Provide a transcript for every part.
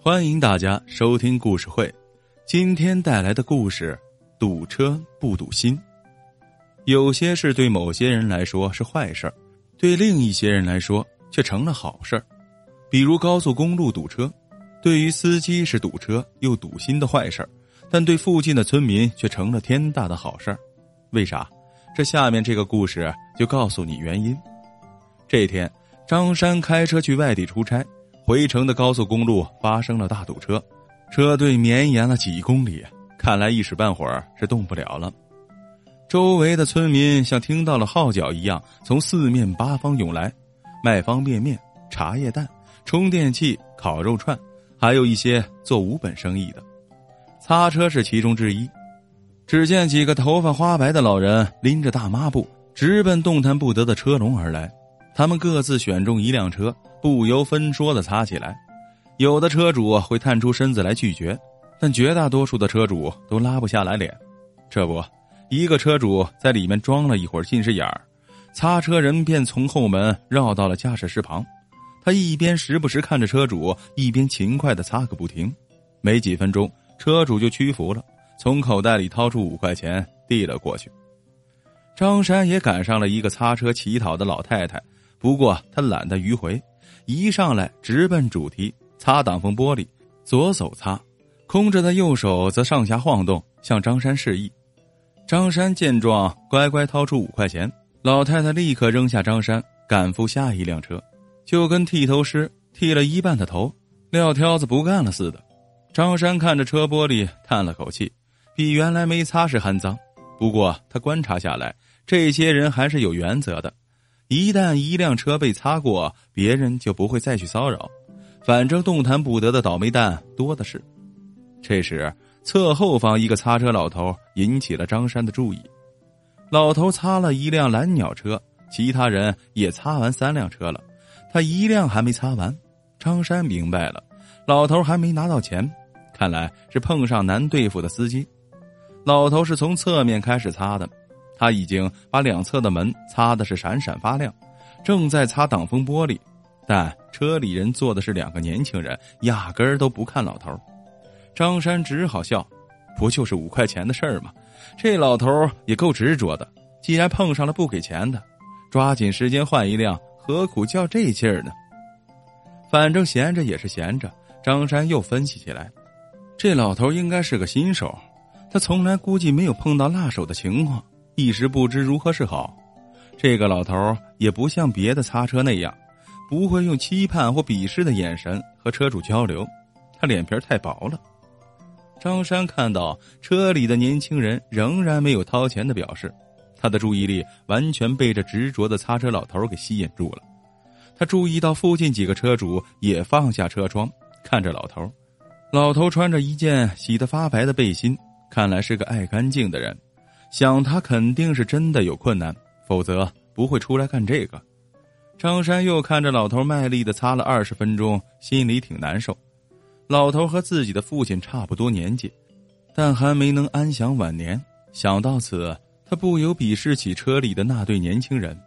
欢迎大家收听故事会，今天带来的故事：堵车不堵心。有些事对某些人来说是坏事对另一些人来说却成了好事比如高速公路堵车，对于司机是堵车又堵心的坏事但对附近的村民却成了天大的好事为啥？这下面这个故事就告诉你原因。这天，张山开车去外地出差。回程的高速公路发生了大堵车，车队绵延了几公里，看来一时半会儿是动不了了。周围的村民像听到了号角一样，从四面八方涌来，卖方便面、茶叶蛋、充电器、烤肉串，还有一些做无本生意的。擦车是其中之一。只见几个头发花白的老人拎着大抹布，直奔动弹不得的车龙而来。他们各自选中一辆车。不由分说的擦起来，有的车主会探出身子来拒绝，但绝大多数的车主都拉不下来脸。这不，一个车主在里面装了一会儿近视眼儿，擦车人便从后门绕到了驾驶室旁。他一边时不时看着车主，一边勤快的擦个不停。没几分钟，车主就屈服了，从口袋里掏出五块钱递了过去。张山也赶上了一个擦车乞讨的老太太，不过他懒得迂回。一上来直奔主题，擦挡风玻璃，左手擦，空着的右手则上下晃动，向张山示意。张山见状，乖乖掏出五块钱。老太太立刻扔下张山，赶赴下一辆车，就跟剃头师剃了一半的头，撂挑子不干了似的。张山看着车玻璃，叹了口气，比原来没擦拭还脏。不过他观察下来，这些人还是有原则的。一旦一辆车被擦过，别人就不会再去骚扰，反正动弹不得的倒霉蛋多的是。这时，侧后方一个擦车老头引起了张山的注意。老头擦了一辆蓝鸟车，其他人也擦完三辆车了，他一辆还没擦完。张山明白了，老头还没拿到钱，看来是碰上难对付的司机。老头是从侧面开始擦的。他已经把两侧的门擦的是闪闪发亮，正在擦挡风玻璃，但车里人坐的是两个年轻人，压根儿都不看老头。张山只好笑，不就是五块钱的事儿吗？这老头也够执着的，既然碰上了不给钱的，抓紧时间换一辆，何苦较这劲儿呢？反正闲着也是闲着，张山又分析起来，这老头应该是个新手，他从来估计没有碰到辣手的情况。一时不知如何是好，这个老头也不像别的擦车那样，不会用期盼或鄙视的眼神和车主交流，他脸皮太薄了。张山看到车里的年轻人仍然没有掏钱的表示，他的注意力完全被这执着的擦车老头给吸引住了。他注意到附近几个车主也放下车窗看着老头，老头穿着一件洗得发白的背心，看来是个爱干净的人。想他肯定是真的有困难，否则不会出来干这个。张山又看着老头卖力的擦了二十分钟，心里挺难受。老头和自己的父亲差不多年纪，但还没能安享晚年。想到此，他不由鄙视起车里的那对年轻人。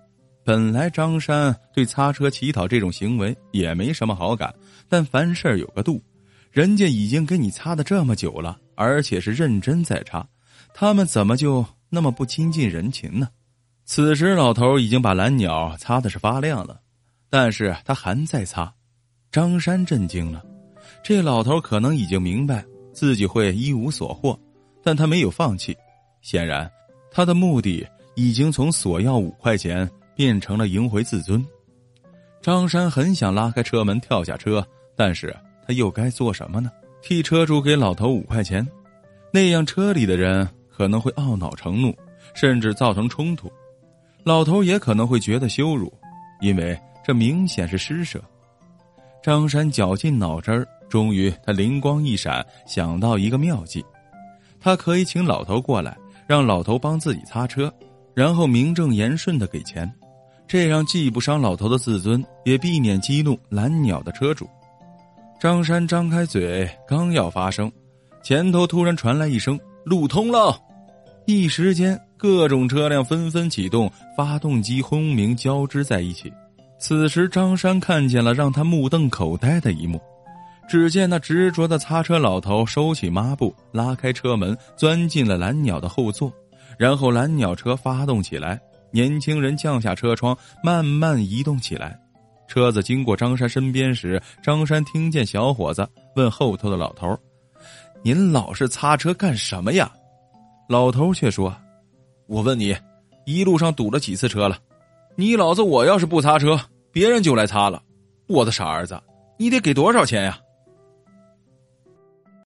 本来张山对擦车乞讨这种行为也没什么好感，但凡事有个度，人家已经给你擦的这么久了，而且是认真在擦。他们怎么就那么不亲近人情呢？此时老头已经把蓝鸟擦的是发亮了，但是他还在擦。张山震惊了，这老头可能已经明白自己会一无所获，但他没有放弃。显然，他的目的已经从索要五块钱变成了赢回自尊。张山很想拉开车门跳下车，但是他又该做什么呢？替车主给老头五块钱，那样车里的人。可能会懊恼成怒，甚至造成冲突，老头也可能会觉得羞辱，因为这明显是施舍。张山绞尽脑汁儿，终于他灵光一闪，想到一个妙计，他可以请老头过来，让老头帮自己擦车，然后名正言顺的给钱，这样既不伤老头的自尊，也避免激怒蓝鸟的车主。张山张开嘴，刚要发声，前头突然传来一声“路通了”。一时间，各种车辆纷纷启动，发动机轰鸣交织在一起。此时，张山看见了让他目瞪口呆的一幕：只见那执着的擦车老头收起抹布，拉开车门，钻进了蓝鸟的后座，然后蓝鸟车发动起来。年轻人降下车窗，慢慢移动起来。车子经过张山身边时，张山听见小伙子问后头的老头：“您老是擦车干什么呀？”老头却说：“我问你，一路上堵了几次车了？你老子我要是不擦车，别人就来擦了。我的傻儿子，你得给多少钱呀？”